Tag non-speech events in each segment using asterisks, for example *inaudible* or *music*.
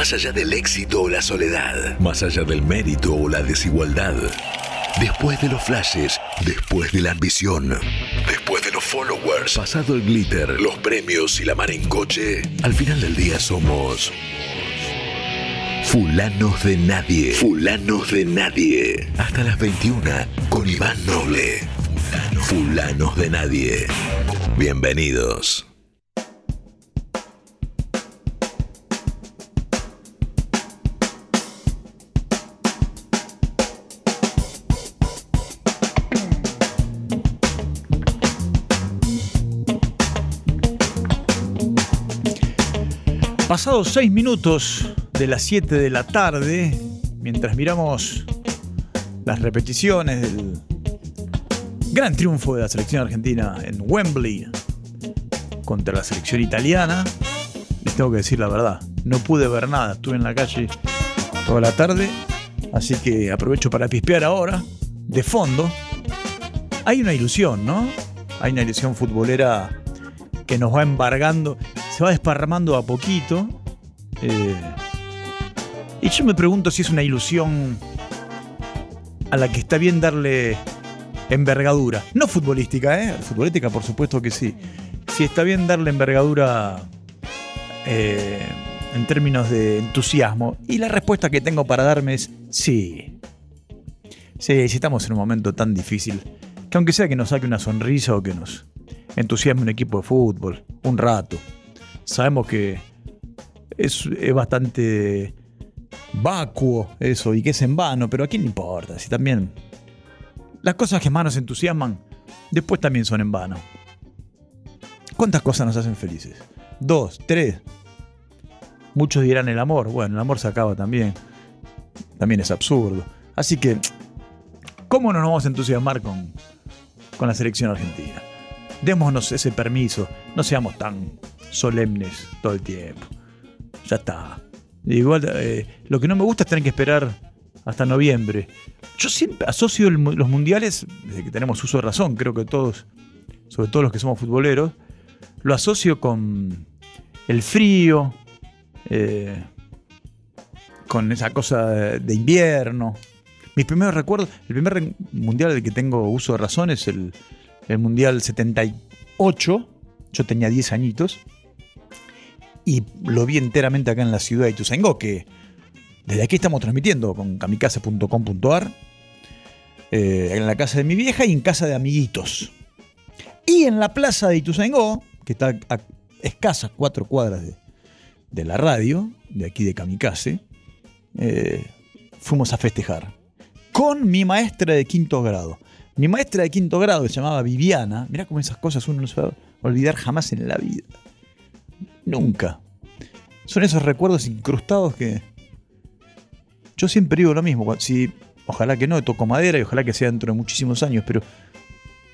Más allá del éxito o la soledad, más allá del mérito o la desigualdad. Después de los flashes, después de la ambición, después de los followers, pasado el glitter, los premios y la mar en coche, al final del día somos Fulanos de Nadie. Fulanos de Nadie. Hasta las 21 con Iván Noble. Fulanos de Nadie. Bienvenidos. Pasados seis minutos de las 7 de la tarde, mientras miramos las repeticiones del gran triunfo de la selección argentina en Wembley contra la selección italiana, les tengo que decir la verdad, no pude ver nada, estuve en la calle toda la tarde, así que aprovecho para pispear ahora, de fondo. Hay una ilusión, ¿no? Hay una ilusión futbolera que nos va embargando se va desparramando a poquito. Eh, y yo me pregunto si es una ilusión a la que está bien darle envergadura. No futbolística, ¿eh? Futbolística por supuesto que sí. Si está bien darle envergadura eh, en términos de entusiasmo. Y la respuesta que tengo para darme es sí. Sí, si estamos en un momento tan difícil, que aunque sea que nos saque una sonrisa o que nos entusiasme un equipo de fútbol, un rato, sabemos que es, bastante vacuo eso y que es en vano, pero a quién le importa, si también las cosas que más nos entusiasman después también son en vano. ¿Cuántas cosas nos hacen felices? Dos, tres. Muchos dirán el amor. Bueno, el amor se acaba también. También es absurdo. Así que, ¿cómo no nos vamos a entusiasmar con, con la selección argentina? Démonos ese permiso. No seamos tan solemnes todo el tiempo. Ya está. Igual, eh, lo que no me gusta es tener que esperar hasta noviembre. Yo siempre asocio los mundiales, desde que tenemos uso de razón, creo que todos, sobre todo los que somos futboleros, lo asocio con el frío, eh, con esa cosa de invierno. Mis primeros recuerdos, el primer mundial del que tengo uso de razón es el, el mundial 78. Yo tenía 10 añitos y lo vi enteramente acá en la ciudad de Ituzaingó, que desde aquí estamos transmitiendo con kamikaze.com.ar, eh, en la casa de mi vieja y en casa de amiguitos. Y en la plaza de Ituzaingó, que está a escasas cuatro cuadras de, la radio, de aquí de Kamikaze, eh, fuimos a festejar con mi maestra de quinto grado. Mi maestra de quinto grado se llamaba Viviana. Mirá cómo esas cosas uno no se va a olvidar jamás en la vida. Nunca. Son esos recuerdos incrustados que. Yo siempre digo lo mismo. Si, ojalá que no, toco madera y ojalá que sea dentro de muchísimos años, pero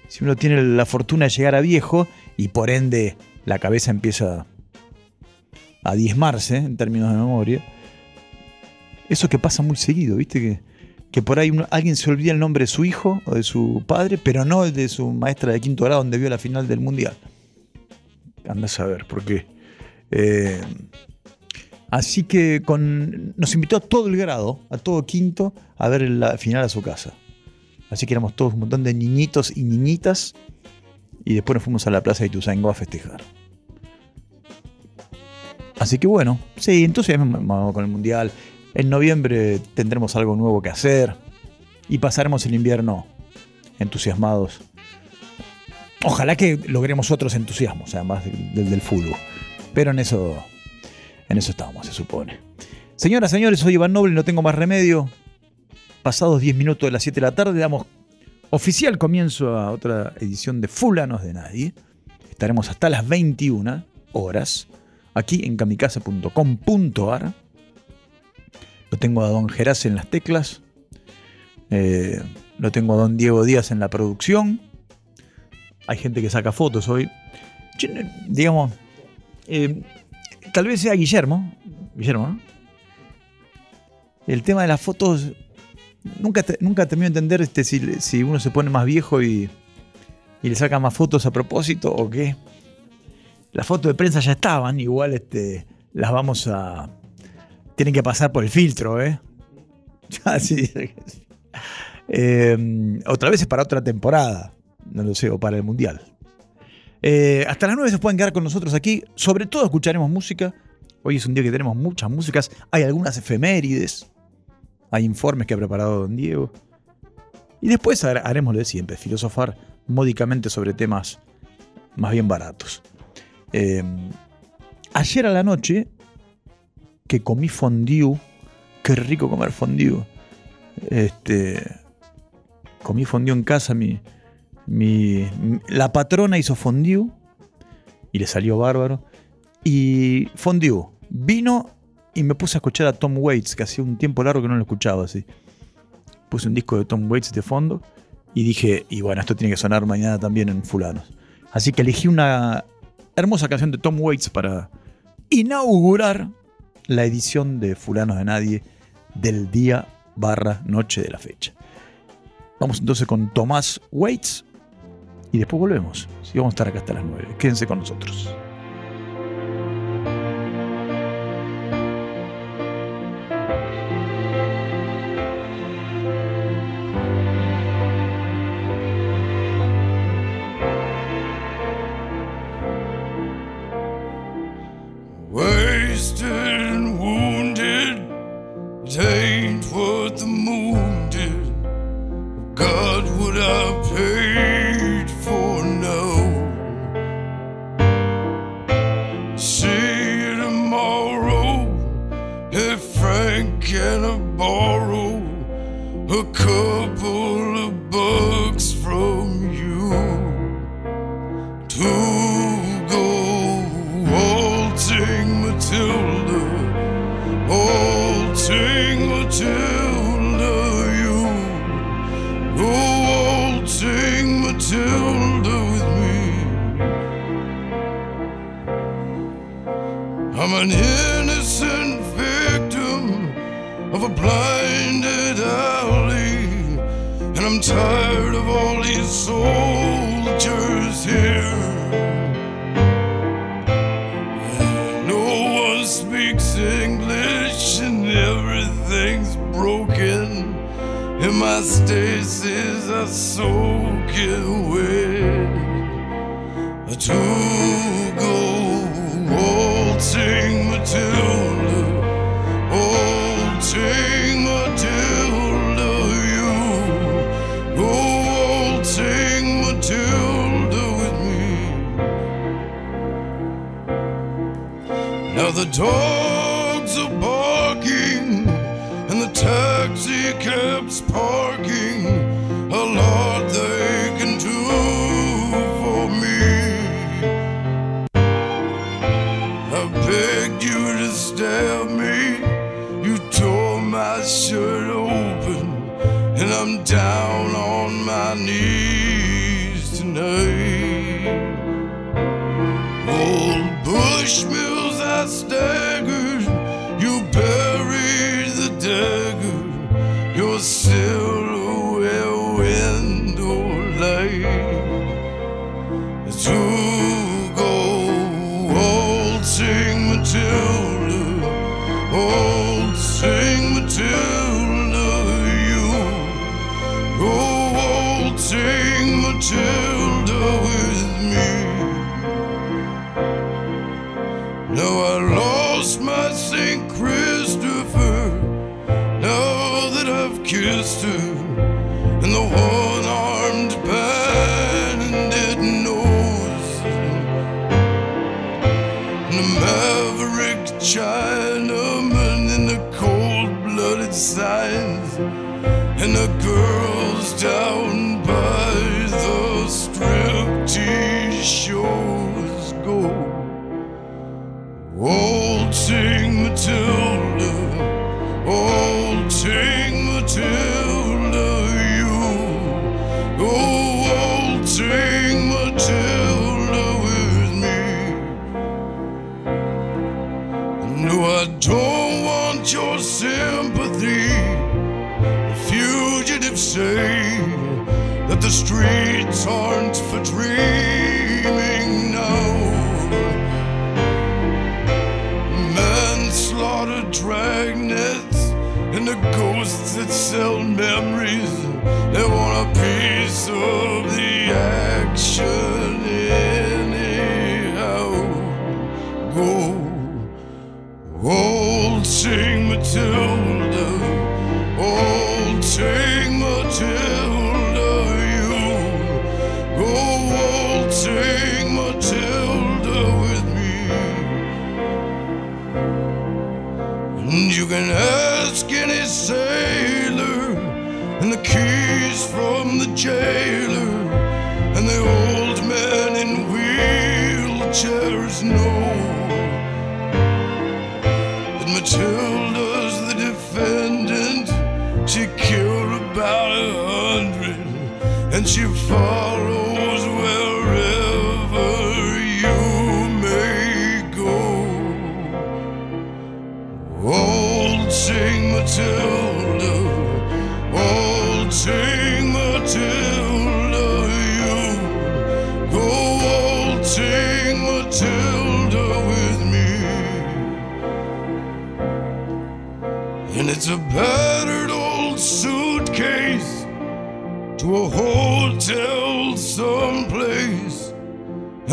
si uno tiene la fortuna de llegar a viejo y por ende la cabeza empieza a diezmarse en términos de memoria, eso que pasa muy seguido, ¿viste? Que, que por ahí alguien se olvida el nombre de su hijo o de su padre, pero no el de su maestra de quinto grado donde vio la final del mundial. Anda a saber, por qué. Eh, así que nos invitó a todo el grado, a todo quinto, a ver la final a su casa. Así que éramos todos un montón de niñitos y niñitas. Y después nos fuimos a la plaza de Ituzaingó a festejar. Así que bueno, sí, entonces vamos con el mundial. En noviembre tendremos algo nuevo que hacer. Y pasaremos el invierno entusiasmados. Ojalá que logremos otros entusiasmos, además del, del fútbol. Pero en eso, en eso estamos, se supone. Señoras, señores, soy Iván Noble, no tengo más remedio. Pasados 10 minutos de las 7 de la tarde, damos oficial comienzo a otra edición de Fulanos de Nadie. Estaremos hasta las 21 horas aquí en kamikaze.com.ar. Lo tengo a don Geras en las teclas. Eh, lo tengo a don Diego Díaz en la producción. Hay gente que saca fotos hoy. digamos, eh, tal vez sea Guillermo. Guillermo, ¿no? El tema de las fotos. Nunca, nunca termino de entender este, si, uno se pone más viejo y, y, le saca más fotos a propósito o qué. Las fotos de prensa ya estaban, igual este, las vamos a, tienen que pasar por el filtro, ¿eh? *laughs* Así. Eh, otra vez es para otra temporada, no lo sé, o para el Mundial. Eh, hasta las 9 se pueden quedar con nosotros aquí. Sobre todo escucharemos música. Hoy es un día que tenemos muchas músicas. Hay algunas efemérides. Hay informes que ha preparado don Diego. Y después haremos lo de siempre, filosofar módicamente sobre temas más bien baratos. Eh, ayer a la noche, que comí fondue, qué rico comer fondue. Este, comí fondue en casa, mi, mi, la patrona hizo fondue y le salió bárbaro. Y fondue, vino y me puse a escuchar a Tom Waits, que hacía un tiempo largo que no lo escuchaba así. Puse un disco de Tom Waits de fondo y dije, y bueno, esto tiene que sonar mañana también en Fulanos. Así que elegí una hermosa canción de Tom Waits para inaugurar la edición de Fulanos de Nadie del día barra noche de la fecha. Vamos entonces con Tomás Waits y después volvemos. Si vamos a estar acá hasta las 9. Quédense con nosotros. to lose. Oh.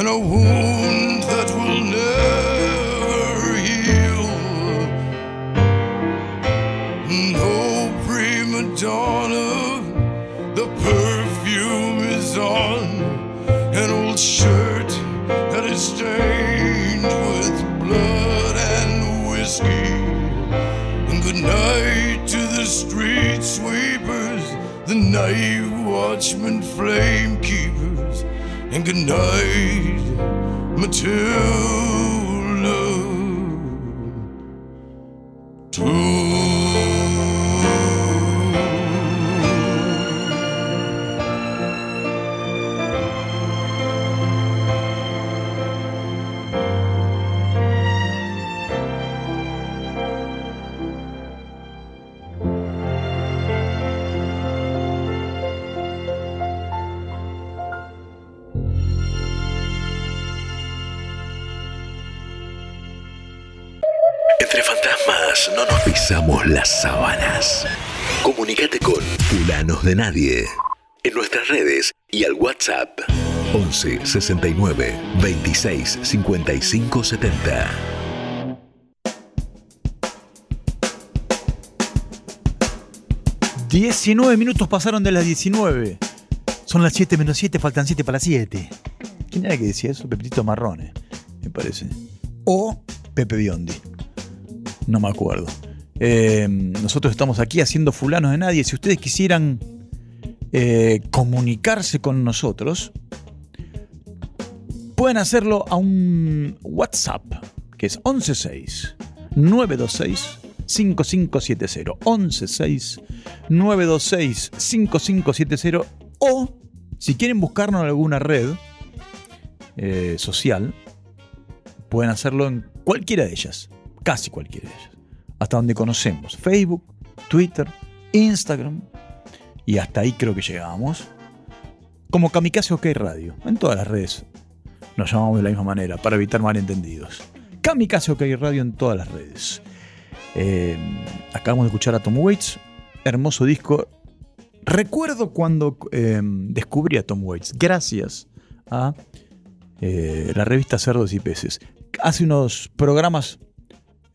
And a wound that will never heal. No prima donna, the perfume is on an old shirt that is stained with blood and whiskey. And good night to the street sweepers, the night watchman flame. And good night, Matilda. Las sábanas. Comunicate con Fulanos de Nadie en nuestras redes y al WhatsApp 11 69 26 55 70. ...19 minutos pasaron de las 19. Son las 7 menos 7, faltan 7 para las 7. ¿Quién era que decía eso? Pepitito Marrone, me parece. O Pepe Biondi. No me acuerdo. Eh, nosotros estamos aquí haciendo fulanos de nadie. Si ustedes quisieran eh, comunicarse con nosotros, pueden hacerlo a un WhatsApp, que es 116 926 5570. 116 926 5570. O si quieren buscarnos en alguna red eh, social, pueden hacerlo en cualquiera de ellas. Casi cualquiera de ellas. Hasta donde conocemos. Facebook, Twitter, Instagram. Y hasta ahí creo que llegamos. Como Kamikaze OK Radio. En todas las redes nos llamamos de la misma manera para evitar malentendidos. Kamikaze OK Radio en todas las redes. Eh, acabamos de escuchar a Tom Waits. Hermoso disco. Recuerdo cuando eh, descubrí a Tom Waits. Gracias a eh, la revista Cerdos y Peces. Hace unos programas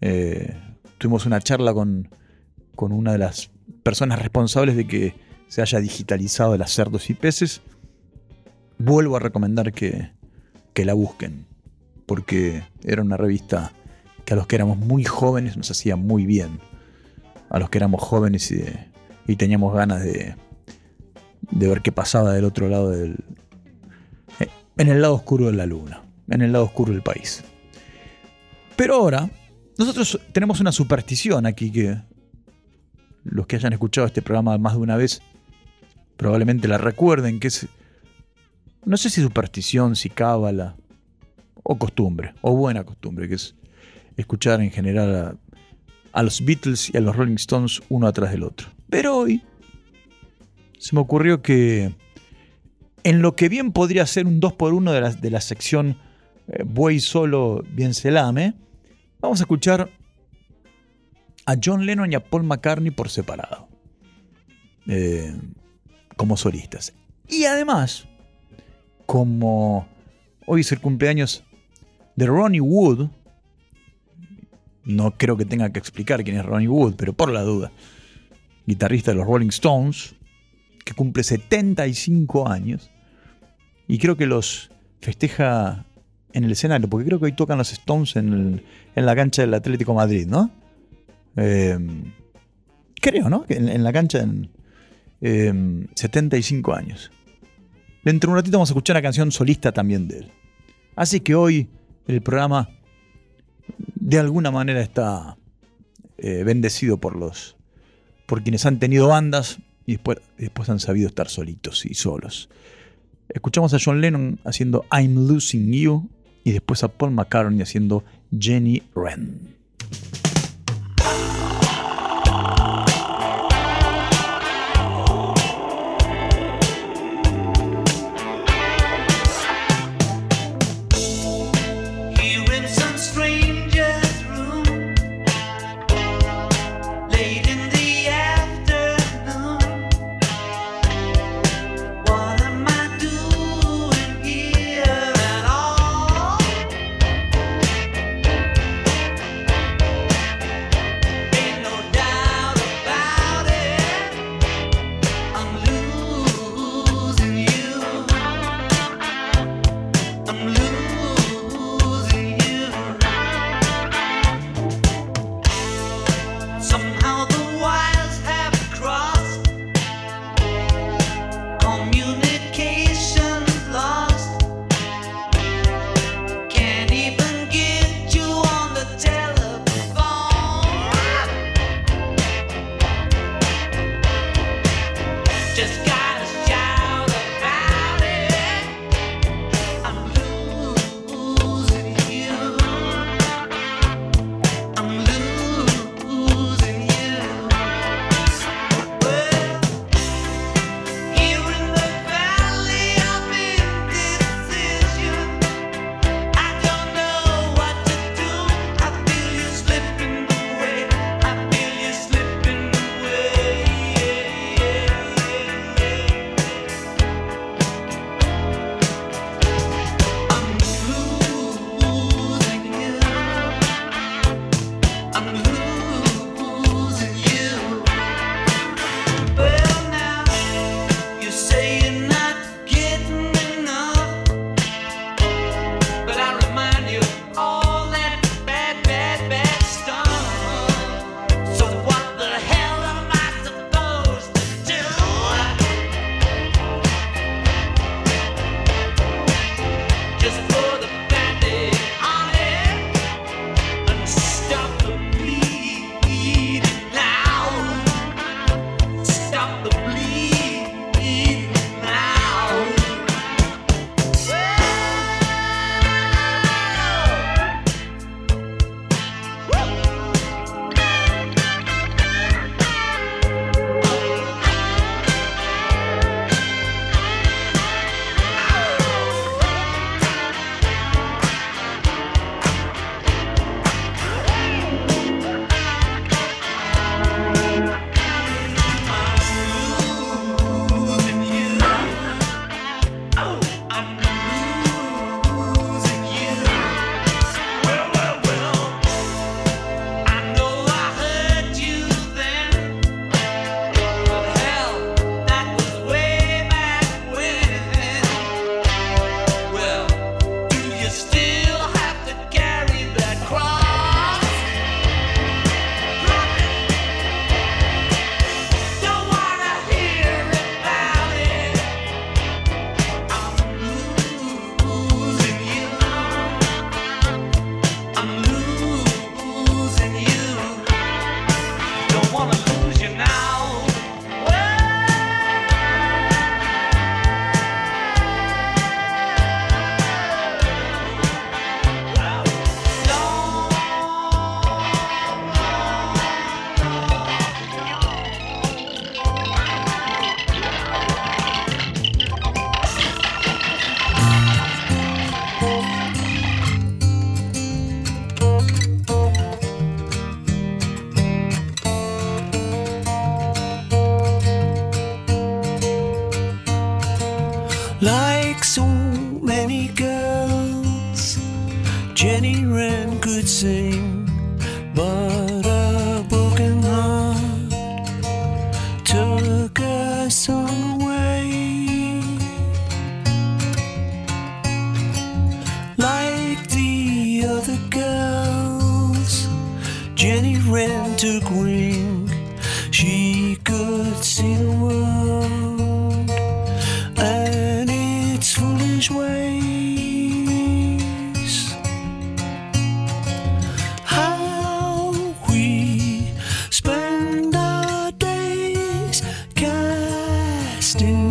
eh, tuvimos una charla con, con una de las personas responsables de que se haya digitalizado las cerdos y peces. Vuelvo a recomendar que, que la busquen, porque era una revista que a los que éramos muy jóvenes nos hacía muy bien. A los que éramos jóvenes y, y teníamos ganas de, de ver qué pasaba del otro lado del... eh, En el lado oscuro de la luna, en el lado oscuro del país. Pero ahora, nosotros tenemos una superstición aquí que los que hayan escuchado este programa más de una vez probablemente la recuerden, que es, no sé si superstición, si cábala, o costumbre, o buena costumbre, que es escuchar en general a, a los Beatles y a los Rolling Stones uno atrás del otro. Pero hoy se me ocurrió que en lo que bien podría ser un 2x1 de la, de la sección eh, Buey solo, bien se lame, vamos a escuchar a John Lennon y a Paul McCartney por separado, eh, como solistas. Y además, como hoy es el cumpleaños de Ronnie Wood, no creo que tenga que explicar quién es Ronnie Wood, pero por la duda, guitarrista de los Rolling Stones, que cumple 75 años, y creo que los festeja en el escenario, porque creo que hoy tocan los Stones en, la cancha del Atlético Madrid, ¿no? Em, creo, ¿no? En, la cancha en 75 em, años. Dentro de un ratito vamos a escuchar una canción solista también de él. Así que hoy el programa de alguna manera está eh, bendecido por los por quienes han tenido bandas y después, después han sabido estar solitos y solos. Escuchamos a John Lennon haciendo I'm Losing You y después a Paul McCartney haciendo Jenny Wren. Still.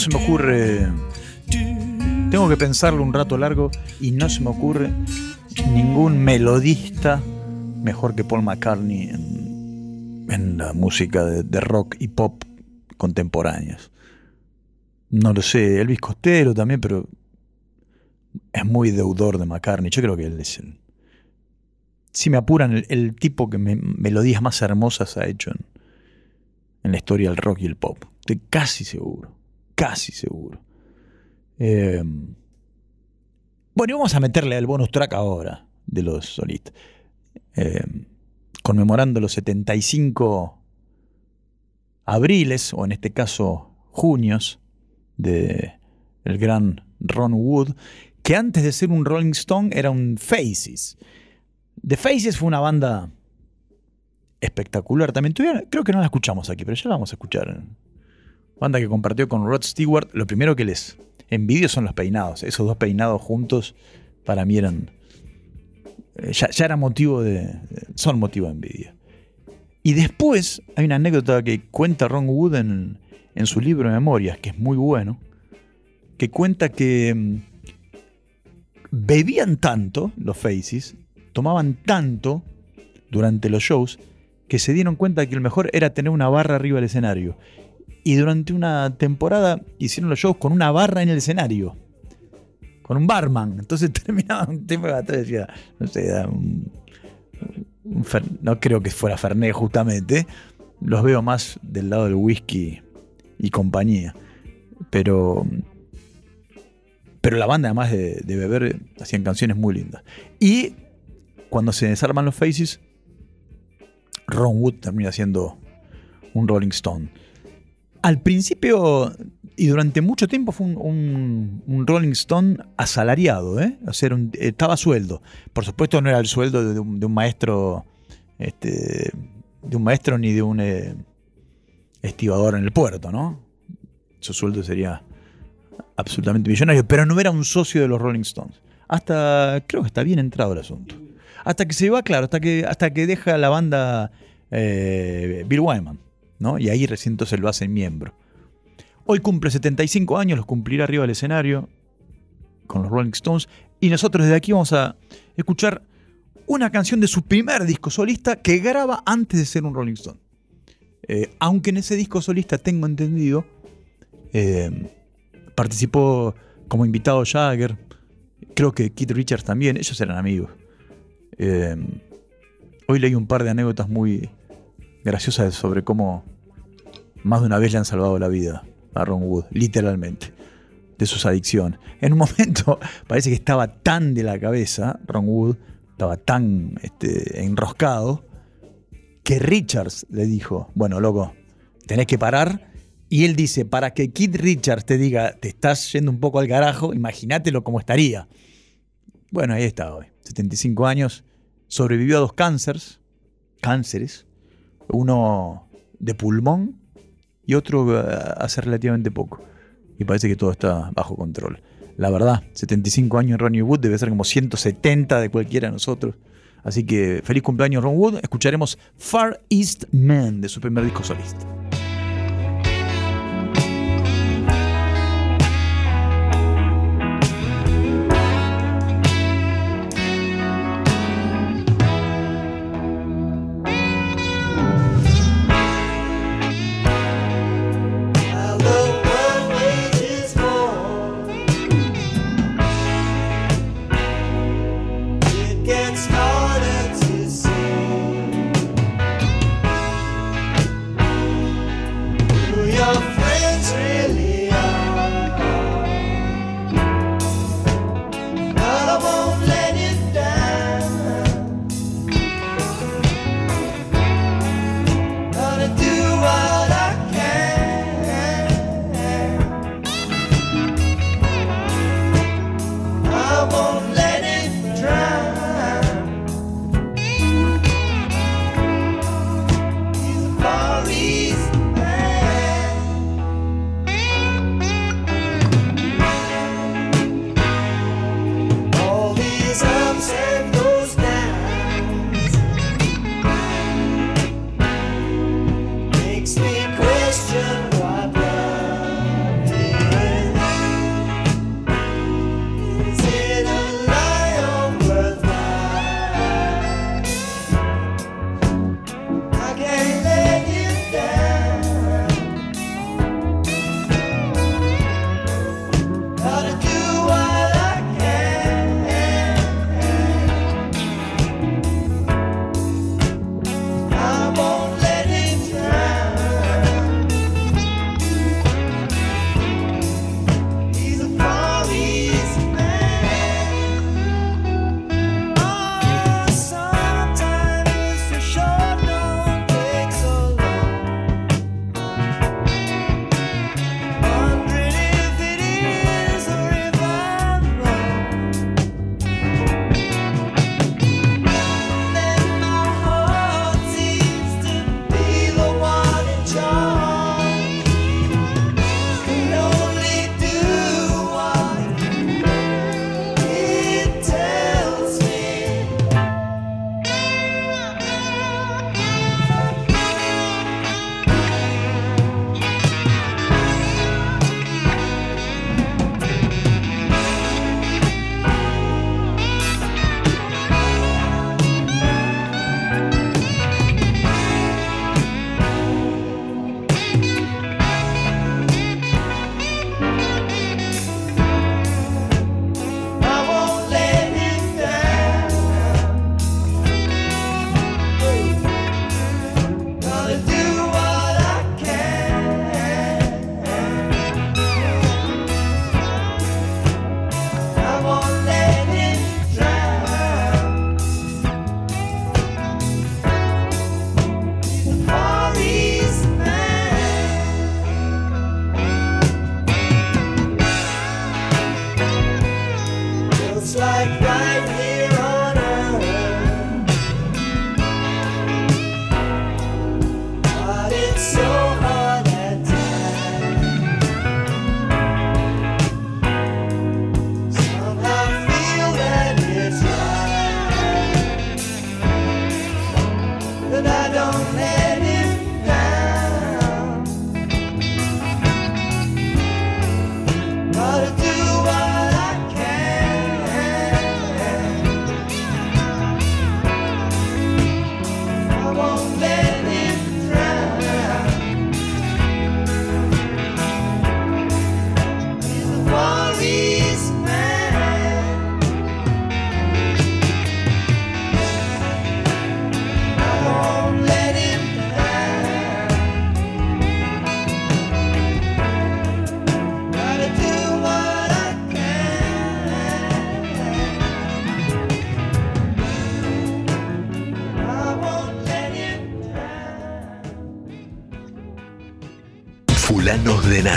Se me ocurre. Tengo que pensarlo un rato largo y no se me ocurre ningún melodista mejor que Paul McCartney en, la música de, rock y pop contemporáneas. No lo sé, Elvis Costello también, pero es muy deudor de McCartney. Yo creo que él es el. Si me apuran, el, tipo que me- melodías más hermosas ha hecho en, en la historia del rock y el pop. Estoy casi seguro. Casi seguro. Eh, bueno, y vamos a meterle al bonus track ahora de los solistas. Eh, conmemorando los 75 abriles, o en este caso junios, de el gran Ron Wood, que antes de ser un Rolling Stone era un Faces. The Faces fue una banda espectacular también. Todavía creo que no la escuchamos aquí, pero ya la vamos a escuchar. Banda que compartió con Rod Stewart. Lo primero que les envidio son los peinados. Esos dos peinados juntos para mí eran... eh, Ya, ya era motivo de... Son motivo de envidia. Y después hay una anécdota que cuenta Ron Wood en, en su libro de memorias, que es muy bueno, que cuenta que mm, bebían tanto los Faces, tomaban tanto durante los shows, que se dieron cuenta que lo mejor era tener una barra arriba del escenario. Y durante una temporada hicieron los shows con una barra en el escenario. Con un barman. Entonces *laughs* terminaba un tema de batalla no sé, un- no creo que fuera Fernet justamente. Los veo más del lado del whisky y compañía. Pero Pero la banda, además de, de beber, hacían canciones muy lindas. Y cuando se desarman los Faces, Ron Wood termina siendo un Rolling Stone. Al principio y durante mucho tiempo fue un, Rolling Stone asalariado, ¿eh? O sea, estaba sueldo. Por supuesto no era el sueldo de un, de un maestro, este, de un maestro ni de un eh, estibador en el puerto, ¿no? Su sueldo sería absolutamente millonario, pero no era un socio de los Rolling Stones. Hasta, creo que está bien entrado el asunto. Hasta que se va, claro, hasta que, hasta que deja la banda eh, Bill Wyman, ¿no? Y ahí recién entonces lo hacen miembro. Hoy cumple 75 años, los cumplirá arriba del escenario con los Rolling Stones. Y nosotros desde aquí vamos a escuchar una canción de su primer disco solista que graba antes de ser un Rolling Stone. Eh, aunque en ese disco solista, tengo entendido, eh, participó como invitado Jagger, creo que Keith Richards también, ellos eran amigos. Eh, hoy leí un par de anécdotas muy graciosas sobre cómo más de una vez le han salvado la vida a Ron Wood, literalmente, de sus adicciones. En un momento *laughs* parece que estaba tan de la cabeza, Ron Wood, estaba tan este, enroscado, que Richards le dijo, bueno, loco, tenés que parar. Y él dice, para que Keith Richards te diga, te estás yendo un poco al carajo, imagínatelo cómo estaría. Bueno, ahí está hoy, 75 años, sobrevivió a dos cánceres, cánceres, uno de pulmón y otro eh, hace relativamente poco. Y parece que todo está bajo control. La verdad, 75 años Ronnie Wood debe ser como 170 de cualquiera de nosotros. Así que feliz cumpleaños Ron Wood. Escucharemos Far East Man de su primer disco solista.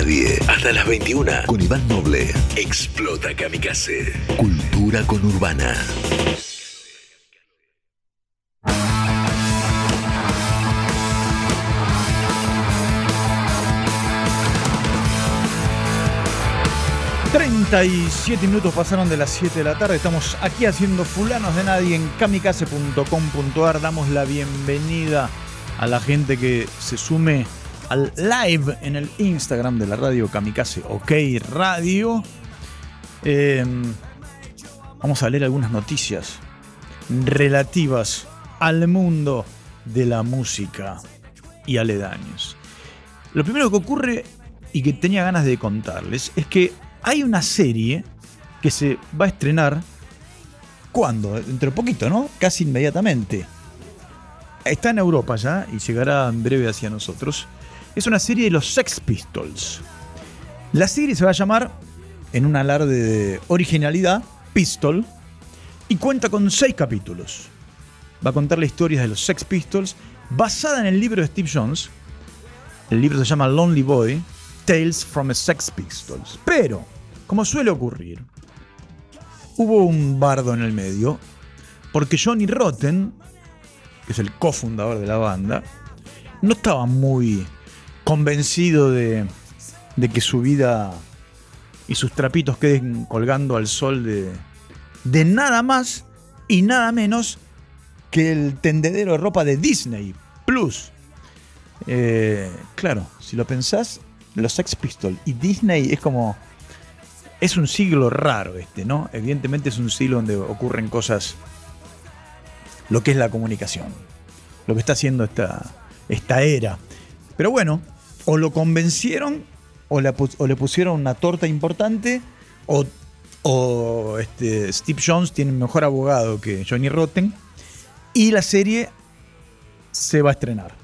Nadie. Hasta las 21 con Iván Noble. Explota Kamikaze. Cultura con Urbana. ...37 minutos pasaron de las 7 de la tarde... ...estamos aquí haciendo Fulanos de Nadie... ...en kamikaze.com.ar... ...damos la bienvenida a la gente que se sume al live en el Instagram de la radio Kamikaze OK Radio. Eh, vamos a leer algunas noticias relativas al mundo de la música y aledaños. Lo primero que ocurre y que tenía ganas de contarles es que hay una serie que se va a estrenar. ¿Cuándo? Dentro de poquito, ¿no? Casi inmediatamente. Está en Europa ya y llegará en breve hacia nosotros. Es una serie de los Sex Pistols. La serie se va a llamar, en un alarde de originalidad, Pistol, y cuenta con seis capítulos. Va a contar la historia de los Sex Pistols, basada en el libro de Steve Jones. El libro se llama Lonely Boy, Tales from a Sex Pistols. Pero, como suele ocurrir, hubo un bardo en el medio, porque Johnny Rotten, que es el cofundador de la banda, no estaba muy convencido de, de que su vida y sus trapitos queden colgando al sol de, de nada más y nada menos que el tendedero de ropa de Disney Plus. Eh, claro, si lo pensás, los Sex Pistols y Disney es como. Es un siglo raro este, ¿no? Evidentemente es un siglo donde ocurren cosas. Lo que es la comunicación. Lo que está haciendo esta, esta era. Pero bueno, o lo convencieron, o, le pusieron una torta importante, o, este, Steve Jones tiene mejor abogado que Johnny Rotten. Y la serie se va a estrenar.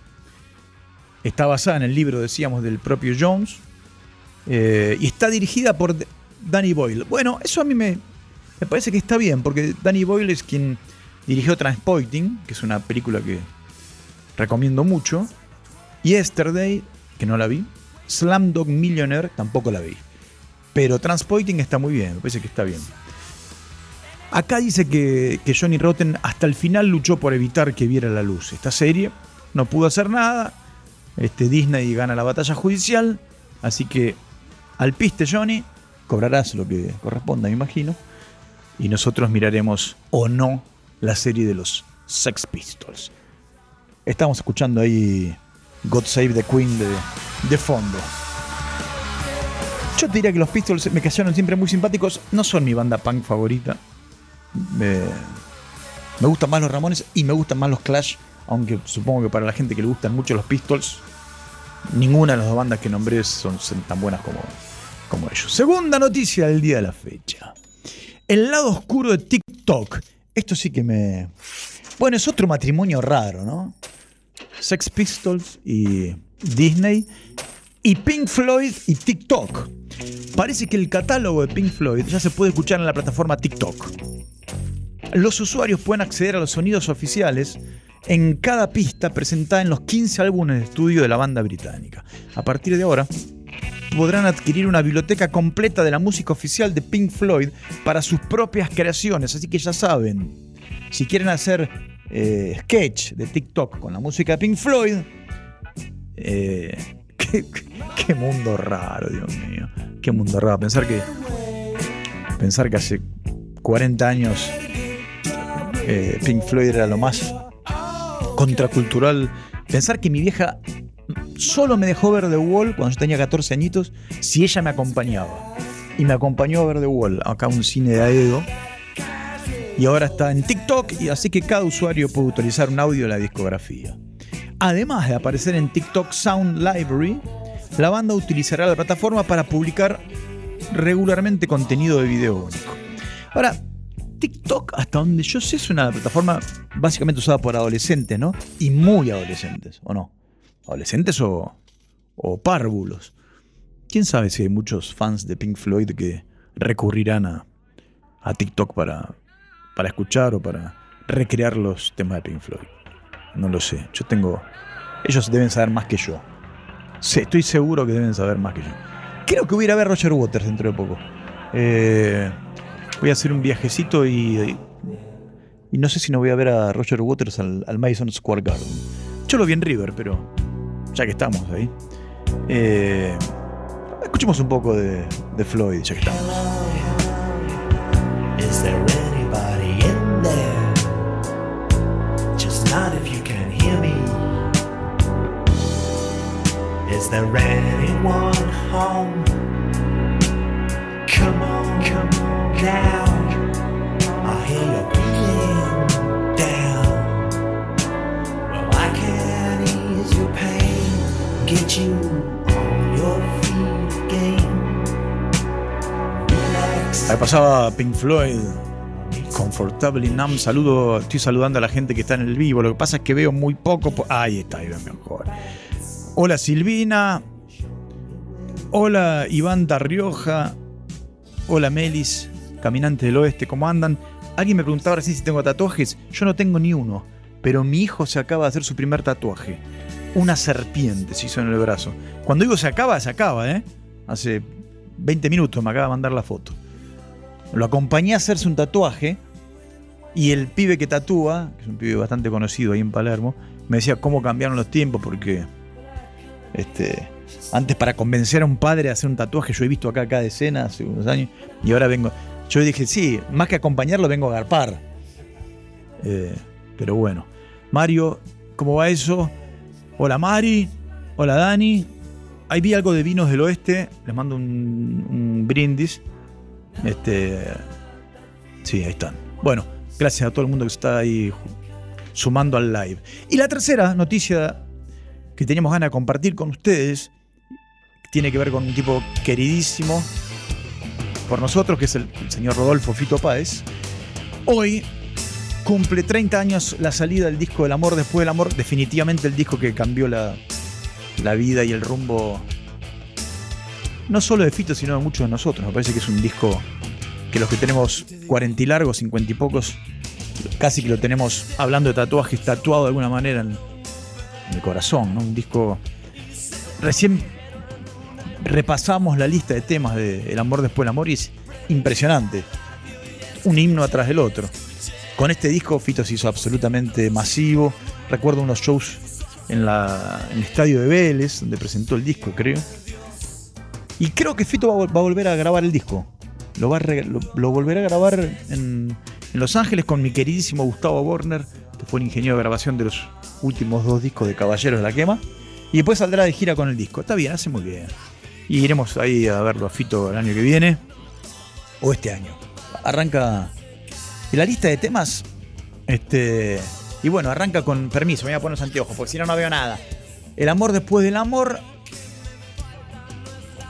Está basada en el libro, decíamos, del propio Jones. eh, y está dirigida por Danny Boyle. Bueno, eso a mí me, parece que está bien, porque Danny Boyle es quien dirigió Transporting, que es una película que recomiendo mucho. Yesterday, que no la vi. Slamdog Millionaire, tampoco la vi. Pero Transporting está muy bien, me parece que está bien. Acá dice que, que Johnny Rotten hasta el final luchó por evitar que viera la luz. Esta serie no pudo hacer nada. Este, Disney gana la batalla judicial. Así que al piste, Johnny, cobrarás lo que corresponda, me imagino. Y nosotros miraremos o no la serie de los Sex Pistols. Estamos escuchando ahí God Save the Queen de, de fondo. Yo te diría que los Pistols me cayeron siempre muy simpáticos. No son mi banda punk favorita. Me, gustan más los Ramones y me gustan más los Clash. Aunque supongo que para la gente que le gustan mucho los Pistols, ninguna de las dos bandas que nombré son, son tan buenas como, como ellos. Segunda noticia del día de la fecha. El lado oscuro de TikTok. Esto sí que me... Bueno, es otro matrimonio raro, ¿no? Sex Pistols y Disney. Y Pink Floyd y TikTok. Parece que el catálogo de Pink Floyd ya se puede escuchar en la plataforma TikTok. Los usuarios pueden acceder a los sonidos oficiales en cada pista presentada en los 15 álbumes de estudio de la banda británica. A partir de ahora, podrán adquirir una biblioteca completa de la música oficial de Pink Floyd para sus propias creaciones. Así que ya saben, si quieren hacer eh, sketch de TikTok con la música de Pink Floyd, eh, *laughs* qué, mundo raro, Dios mío. Qué mundo raro. Pensar que, pensar que hace 40 años eh, Pink Floyd era lo más contracultural. Pensar que mi vieja solo me dejó ver The Wall cuando yo tenía 14 añitos si ella me acompañaba. Y me acompañó a ver The Wall, acá un cine de Aedo. Y ahora está en TikTok, y así que cada usuario puede utilizar un audio de la discografía. Además de aparecer en TikTok Sound Library, la banda utilizará la plataforma para publicar regularmente contenido de video único. Ahora, TikTok, hasta donde yo sé, es una plataforma básicamente usada por adolescentes, ¿no? Y muy adolescentes, ¿o no? ¿Adolescentes o, o párvulos? ¿Quién sabe si hay muchos fans de Pink Floyd que recurrirán a, a TikTok para, para escuchar o para recrear los temas de Pink Floyd? No lo sé. Yo tengo. Ellos deben saber más que yo. Estoy seguro que deben saber más que yo. Creo que voy a ir a ver Roger Waters dentro de poco. Eh, voy a hacer un viajecito y, y no sé si no voy a ver a Roger Waters al, al Madison Square Garden. Yo lo vi en River, pero ya que estamos ahí. eh, escuchemos un poco de, Floyd, ya que estamos. Is there anyone home? Come on, come on now. I hear you're feeling down. Well, I can ease your pain, get you on your feet again. Relax. Ahí pasaba Pink Floyd. Comfortably Numb. Saludo, estoy saludando a la gente que está en el vivo. Lo que pasa es que veo muy poco. po- Ahí está, ahí veo mejor. Hola Silvina. Hola Iván Rioja. Hola Melis, caminante del oeste, ¿cómo andan? Alguien me preguntaba recién si tengo tatuajes. Yo no tengo ni uno, pero mi hijo se acaba de hacer su primer tatuaje. Una serpiente se hizo en el brazo. Cuando digo se acaba, se acaba, ¿eh? Hace 20 minutos me acaba de mandar la foto. Lo acompañé a hacerse un tatuaje y el pibe que tatúa, que es un pibe bastante conocido ahí en Palermo, me decía cómo cambiaron los tiempos porque este, antes para convencer a un padre a hacer un tatuaje, yo he visto acá cada escena hace unos años y ahora vengo. Yo dije, sí, más que acompañarlo, vengo a agarpar. Eh, pero bueno. Mario, ¿cómo va eso? Hola Mari, hola Dani. Ahí vi algo de vinos del oeste, les mando un, un brindis. Este, sí, ahí están. Bueno, gracias a todo el mundo que está ahí sumando al live. Y la tercera noticia que teníamos ganas de compartir con ustedes tiene que ver con un tipo queridísimo por nosotros, que es el, señor Rodolfo Fito Páez. Hoy cumple 30 años la salida del disco del amor después del amor, definitivamente el disco que cambió la, la vida y el rumbo no solo de Fito, sino de muchos de nosotros. Me parece que es un disco que los que tenemos 40 y largos, 50 y pocos, casi que lo tenemos hablando de tatuajes, tatuado de alguna manera en, el corazón. ¿no? Un disco. Recién repasamos la lista de temas de El amor después del amor y es impresionante. Un himno atrás del otro. Con este disco Fito se hizo absolutamente masivo. Recuerdo unos shows en, la, en el estadio de Vélez, donde presentó el disco, creo. Y creo que Fito va, a volver a grabar el disco. Lo, va a lo, lo volverá a grabar en, en Los Ángeles con mi queridísimo Gustavo Borner, que fue el ingeniero de grabación de los últimos dos discos de Caballeros de la Quema. Y después saldrá de gira con el disco. Está bien, hace muy bien. Y iremos ahí a verlo a Fito el año que viene. O este año. Arranca. La lista de temas. Este. Y bueno, arranca con. Permiso, me voy a poner los anteojos, porque si no, no veo nada. El amor después del amor.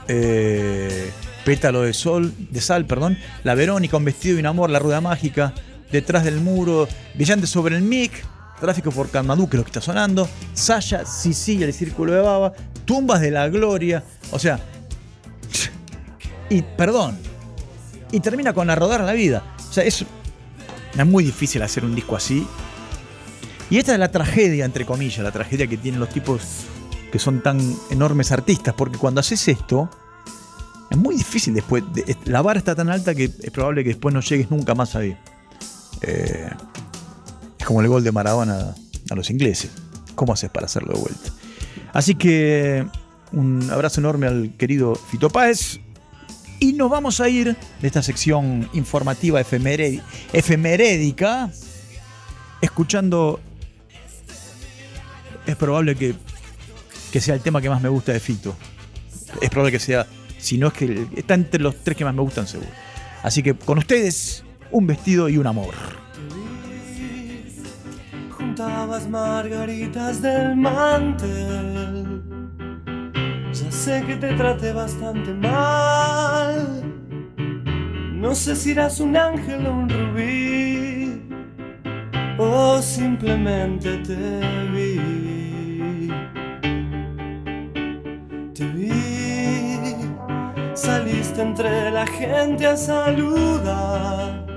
Eh, pétalo de sol, de sal, perdón. La Verónica, un vestido y un amor, la rueda mágica. Detrás del muro, brillante sobre el mic. Tráfico por Calmadú, que lo que está sonando. Sasha, Sisi, el círculo de baba. Tumbas de la gloria. O sea. Y perdón. Y termina con a rodar la vida. O sea, es, es muy difícil hacer un disco así. Y esta es la tragedia, entre comillas, la tragedia que tienen los tipos que son tan enormes artistas. Porque cuando haces esto, es muy difícil después. de- la vara está tan alta que es probable que después no llegues nunca más ahí. Eh, es como el gol de Maradona a los ingleses. ¿Cómo haces para hacerlo de vuelta? Así que un abrazo enorme al querido Fito Páez. Y nos vamos a ir de esta sección informativa efemerédica escuchando. Es probable que, que sea el tema que más me gusta de Fito. Es probable que sea, si no es que está entre los tres que más me gustan, seguro. Así que con ustedes, un vestido y un amor. Juntabas margaritas del mantel. Ya sé que te traté bastante mal. No sé si eras un ángel o un rubí. O simplemente te vi. Te vi. Saliste entre la gente a saludar.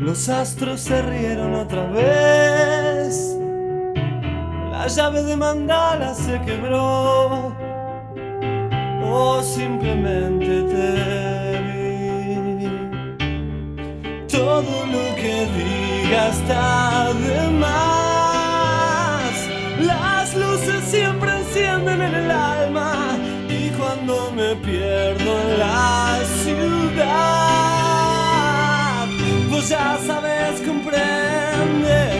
Los astros se rieron otra vez. La La llave de mandala se quebró o simplemente te vi. Todo lo que diga está de más. Las luces siempre encienden en el alma y cuando me pierdo en la ya sabes comprender.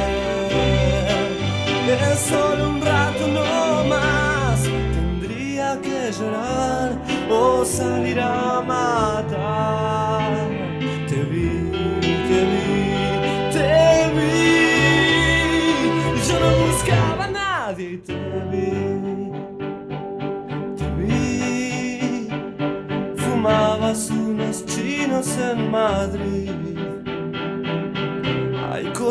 Es solo un rato no más. Tendría que llorar o salir a matar. Te vi, te vi, te vi. Yo no buscaba a nadie y te vi. Te vi. Fumabas unos chinos en Madrid.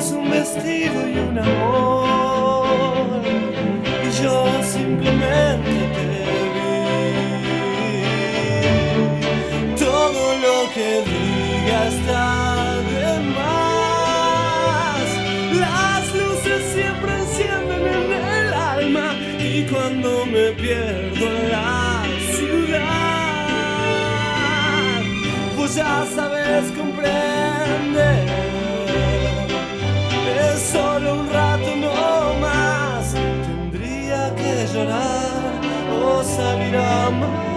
Tenías un vestido y un amor. Y yo simplemente te vi. Todo lo que diga está de más. Las luces siempre encienden en el alma. Y cuando me pierdo en la ciudad, vos ya sabes comprender. Solo un rato no más. Tendría que llorar o salir a.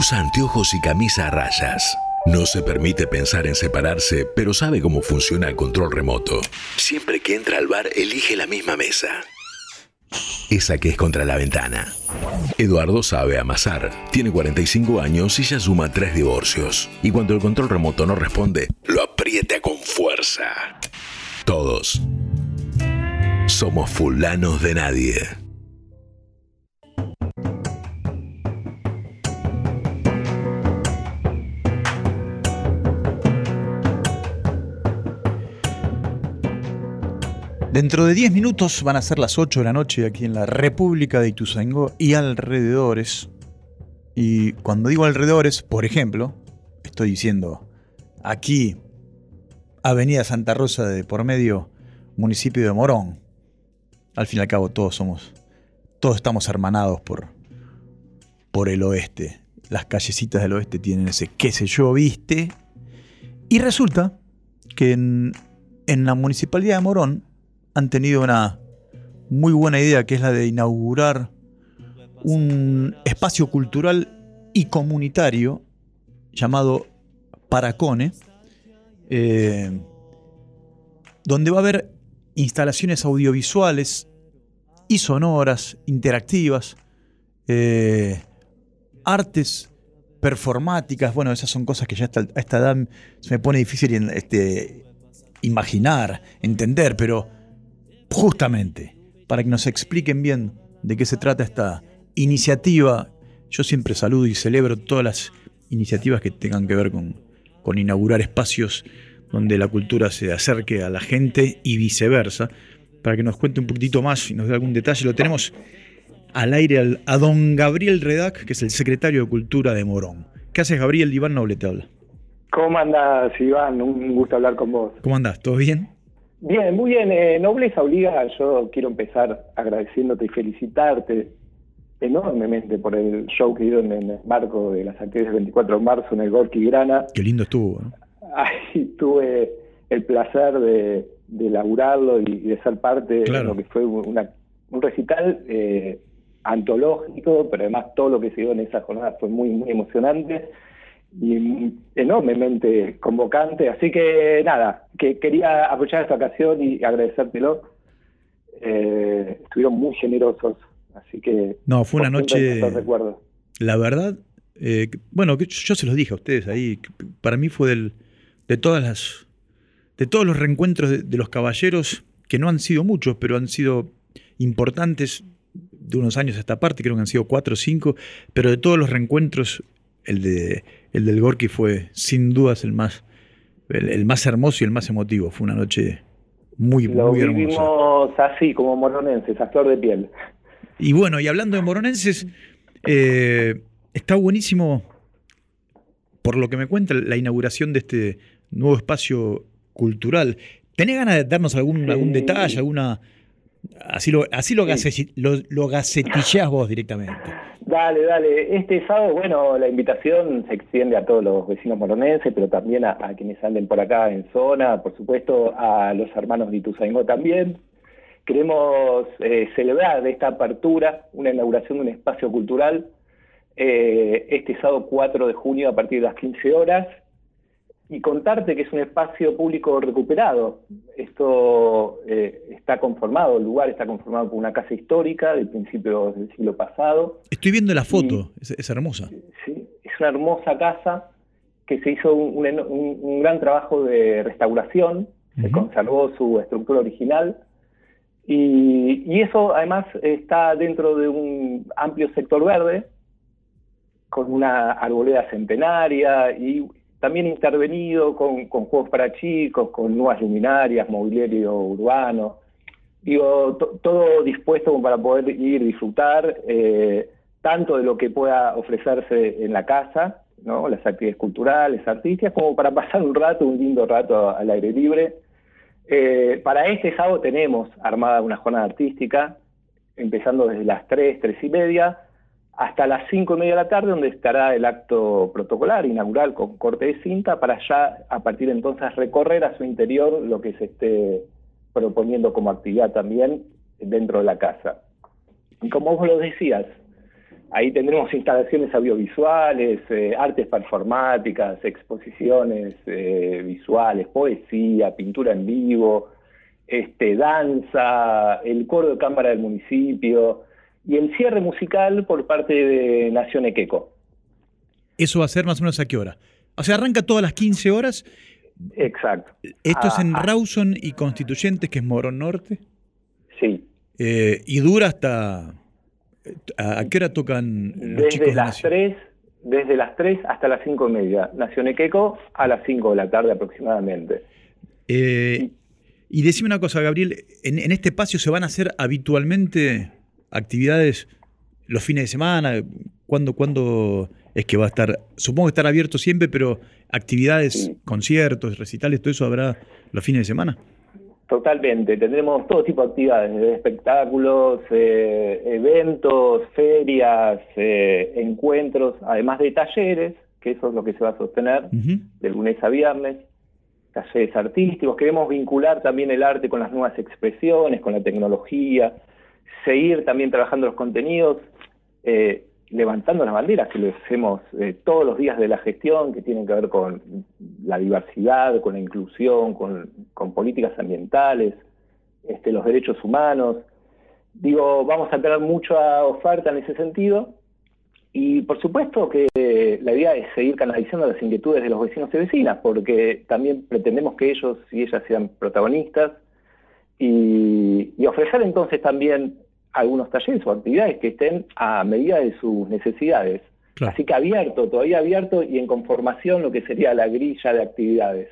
Usa anteojos y camisa a rayas. No se permite pensar en separarse, pero sabe cómo funciona el control remoto. Siempre que entra al bar, elige la misma mesa. Esa que es contra la ventana. Eduardo sabe amasar. Tiene 45 años y ya suma tres divorcios. Y cuando el control remoto no responde, lo aprieta con fuerza. Todos somos fulanos de nadie. Dentro de 10 minutos van a ser las 8 de la noche aquí en la República de Ituzaingó y alrededores. Y cuando digo alrededores, por ejemplo, estoy diciendo aquí, Avenida Santa Rosa de por medio, municipio de Morón. Al fin y al cabo todos somos, todos estamos hermanados por, por el oeste. Las callecitas del oeste tienen ese qué sé yo, viste. Y resulta que en, en la municipalidad de Morón han tenido una muy buena idea que es la de inaugurar un espacio cultural y comunitario llamado Paracone, eh, donde va a haber instalaciones audiovisuales y sonoras, interactivas, eh, artes performáticas, bueno, esas son cosas que ya a esta edad se me pone difícil este, imaginar, entender, pero justamente para que nos expliquen bien de qué se trata esta iniciativa, yo siempre saludo y celebro todas las iniciativas que tengan que ver con, con inaugurar espacios donde la cultura se acerque a la gente y viceversa, para que nos cuente un poquitito más y nos dé algún detalle. Lo tenemos al aire al- a don Gabriel Redac, que es el secretario de Cultura de Morón. ¿Qué haces, Gabriel? Iván Noble te habla. ¿Cómo andas, Iván? Un gusto hablar con vos. ¿Cómo andás? ¿Todo bien? Bien, muy bien. Eh, Nobleza Obliga, yo quiero empezar agradeciéndote y felicitarte enormemente por el show que dieron en el marco de las actividades del 24 de marzo en el Gorky Grana. Qué lindo estuvo. ¿no? Ahí tuve el placer de, de laburarlo y, de ser parte Claro. de lo que fue una- un recital eh, antológico, pero además todo lo que se dio en esa jornada fue muy, muy emocionante y enormemente convocante. Así que nada, que quería aprovechar esta ocasión y agradecértelo. Eh, estuvieron muy generosos, así que... No, fue una noche- recuerdo. La verdad, eh, bueno, yo se los dije a ustedes ahí, para mí fue del, de todas las, de todos los reencuentros de, de los caballeros, que no han sido muchos, pero han sido importantes de unos años a esta parte, creo que han sido cuatro o cinco, pero de todos los reencuentros, el, de, el del Gorky fue sin dudas el más, el, el más hermoso y el más emotivo. Fue una noche muy, Lo muy hermosa. vivimos así, como moronenses, a flor de piel. Y bueno, y hablando de moronenses, eh, está buenísimo, por lo que me cuenta, la inauguración de este nuevo espacio cultural. ¿Tenés ganas de darnos algún, Sí. algún detalle, alguna... Así lo, así lo, Sí. lo, lo gacetillás vos directamente. Dale, dale. Este sábado, bueno, la invitación se extiende a todos los vecinos moronenses, pero también a, a quienes anden por acá en zona, por supuesto a los hermanos de Ituzaingó también. Queremos eh, celebrar esta apertura, una inauguración de un espacio cultural, eh, este sábado 4 de junio a partir de las 15 horas, y contarte que es un espacio público recuperado. Esto eh, está conformado, el lugar está conformado por una casa histórica del principio del siglo pasado, Estoy viendo la foto, es, es hermosa. Sí, es una hermosa casa que se hizo un, un un- gran trabajo de restauración, se conservó su estructura original y, y eso además está dentro de un amplio sector verde con una arboleda centenaria y también intervenido con, juegos para chicos, con nuevas luminarias, mobiliario urbano, digo, to- todo dispuesto como para poder ir disfrutar eh, tanto de lo que pueda ofrecerse en la casa, ¿no? las actividades culturales, artísticas, como para pasar un rato, un lindo rato al aire libre. Eh, para este sábado tenemos armada una jornada artística, empezando desde las 3, 3 y media, hasta las 5 y media de la tarde, donde estará el acto protocolar, inaugural, con corte de cinta, para ya a partir de entonces recorrer a su interior lo que se esté proponiendo como actividad también dentro de la casa. Y como vos lo decías, ahí tendremos instalaciones audiovisuales, eh, artes performáticas, exposiciones eh, visuales, poesía, pintura en vivo, este, danza, el coro de cámara del municipio y el cierre musical por parte de Nación Equeco. Eso va a ser más o menos a qué hora. O sea, arranca todas las 15 horas. Exacto. Esto es en Ah, ah. Rawson y Constituyentes, que es Morón Norte. Sí, Eh, y dura hasta... ¿A, qué hora tocan los desde de las Nación? 3, desde las 3 hasta las 5 y media. Nación Equeco a las 5 de la tarde aproximadamente. Eh, y decime una cosa, Gabriel, en, en este espacio se van a hacer habitualmente actividades los fines de semana. ¿Cuándo, cuándo es que va a estar? Supongo que estará abierto siempre, pero actividades, conciertos, recitales, todo eso habrá los fines de semana. Totalmente, tendremos todo tipo de actividades, desde espectáculos, eh, eventos, ferias, eh, encuentros, además de talleres, que eso es lo que se va a sostener de lunes a viernes, talleres artísticos, queremos vincular también el arte con las nuevas expresiones, con la tecnología, seguir también trabajando los contenidos, eh, levantando las banderas que lo hacemos eh, todos los días de la gestión, que tienen que ver con la diversidad, con la inclusión, con, políticas ambientales, este, los derechos humanos. Digo, vamos a tener mucha oferta en ese sentido. Y por supuesto que la idea es seguir canalizando las inquietudes de los vecinos y vecinas, porque también pretendemos que ellos y ellas sean protagonistas y, y ofrecer entonces también algunos talleres o actividades que estén a medida de sus necesidades. Claro. Así que abierto, todavía abierto y en conformación lo que sería la grilla de actividades.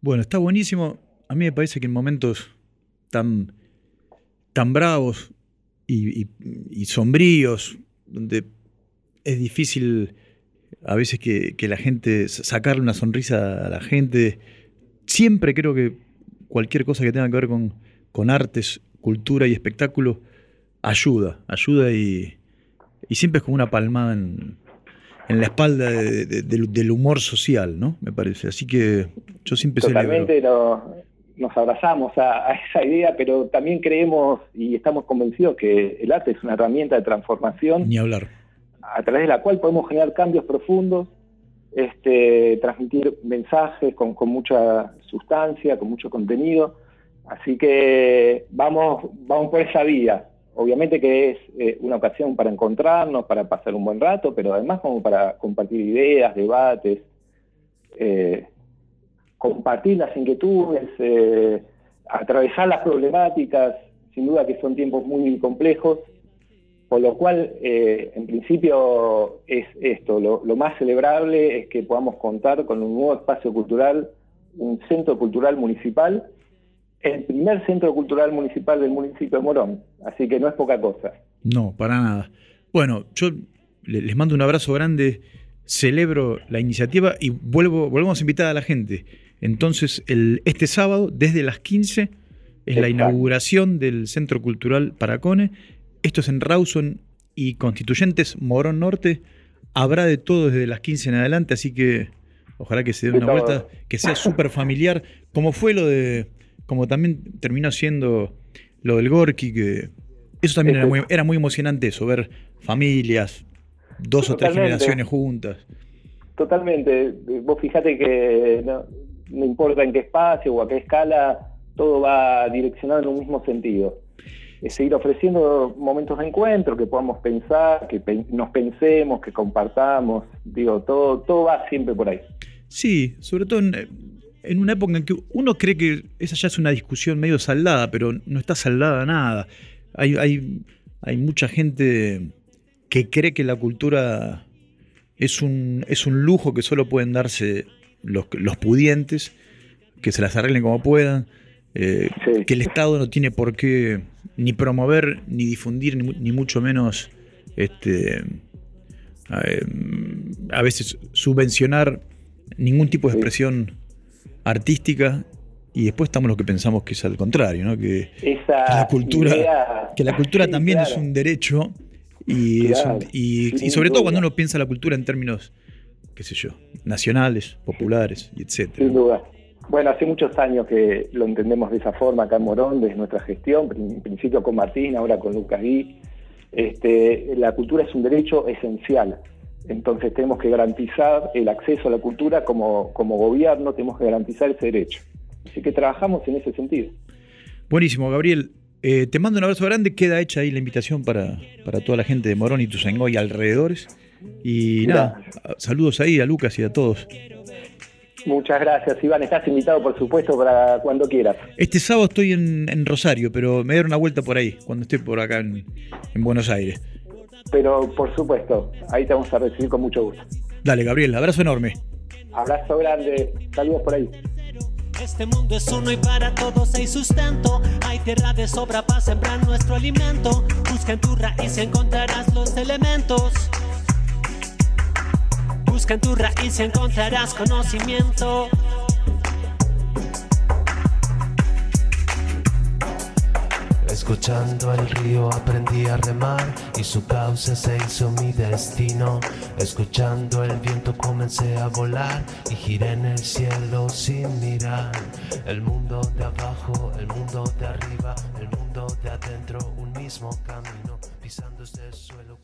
Bueno, está buenísimo. A mí me parece que en momentos tan, tan bravos y, y- y sombríos, donde es difícil a veces que, que la gente, sacarle una sonrisa a la gente, siempre creo que cualquier cosa que tenga que ver con, con artes, cultura y espectáculo ayuda, ayuda y, y siempre es como una palmada en, en la espalda de- de- del, del humor social, ¿no? Me parece. Así que yo siempre. Totalmente no- nos abrazamos a, a esa idea, pero también creemos y estamos convencidos que el arte es una herramienta de transformación Ni hablar. a través de la cual podemos generar cambios profundos, este, transmitir mensajes con, mucha sustancia, con mucho contenido. Así que vamos, vamos por esa vía. Obviamente que es eh, una ocasión para encontrarnos, para pasar un buen rato, pero además como para compartir ideas, debates, eh, compartir las inquietudes, eh, atravesar las problemáticas, sin duda que son tiempos muy complejos, por lo cual, eh, en principio, es esto. Lo, lo más celebrable es que podamos contar con un nuevo espacio cultural, un centro cultural municipal, el primer centro cultural municipal del municipio de Morón. Así que no es poca cosa. No, para nada. Bueno, yo le- les mando un abrazo grande, celebro la iniciativa y vuelvo, volvemos a invitar a la gente. Entonces, el, este sábado, desde las 15, es la inauguración del Centro Cultural Paracone. Esto es en Rawson y Constituyentes, Morón Norte. Habrá de todo desde las 15 en adelante, así que ojalá que se dé una vuelta, que sea súper familiar, como fue lo de, como también terminó siendo lo del Gorky, que eso también era muy, era muy emocionante eso, ver familias, dos o tres generaciones juntas. Totalmente. Vos fijate que no, no importa en qué espacio o a qué escala, todo va direccionado en un mismo sentido. Es seguir ofreciendo momentos de encuentro, que podamos pensar, que pe- nos pensemos, que compartamos. Digo, todo, todo va siempre por ahí. Sí, sobre todo en, en una época en que uno cree que esa ya es una discusión medio saldada, pero no está saldada nada. Hay, hay, hay mucha gente que cree que la cultura es un, es un lujo que solo pueden darse los, los pudientes, que se las arreglen como puedan, eh, Sí. que el Estado no tiene por qué ni promover, ni difundir, ni, ni mucho menos este, eh, a veces subvencionar ningún tipo de expresión artística y después estamos los que pensamos que es al contrario, ¿no? que, Esa la cultura, idea- que la cultura Sí, también es un derecho y, un- Claro, y, sobre todo cuando uno piensa la cultura en términos, qué sé yo, nacionales, populares y etcétera. Sin duda. Bueno, hace muchos años que lo entendemos de esa forma acá en Morón, desde nuestra gestión, en principio con Martín, ahora con Lucas Gui. Este, la cultura es un derecho esencial. Entonces tenemos que garantizar el acceso a la cultura como, como gobierno, tenemos que garantizar ese derecho. Así que trabajamos en ese sentido. Buenísimo, Gabriel. Eh, te mando un abrazo grande. Queda hecha ahí la invitación para, para toda la gente de Morón y Tuzangó y alrededores. Y nada, saludos ahí a Lucas y a todos. Muchas gracias, Iván. Estás invitado, por supuesto, para cuando quieras. Este sábado estoy en, en Rosario, pero me daré una vuelta por ahí, cuando esté por acá en, en Buenos Aires. Pero, por supuesto, ahí te vamos a recibir con mucho gusto. Dale, Gabriel, abrazo enorme. Abrazo grande. Saludos por ahí. Este mundo es uno y para todos hay sustento. Hay tierra de sobra para sembrar nuestro alimento. Busca en tu raíz y encontrarás los elementos. Busca en tu raíz encontrarás conocimiento. Escuchando el río aprendí a remar y su cauce se hizo mi destino. Escuchando el viento comencé a volar y giré en el cielo sin mirar. El mundo de abajo, el mundo de arriba, el mundo de adentro, un mismo camino, pisando este suelo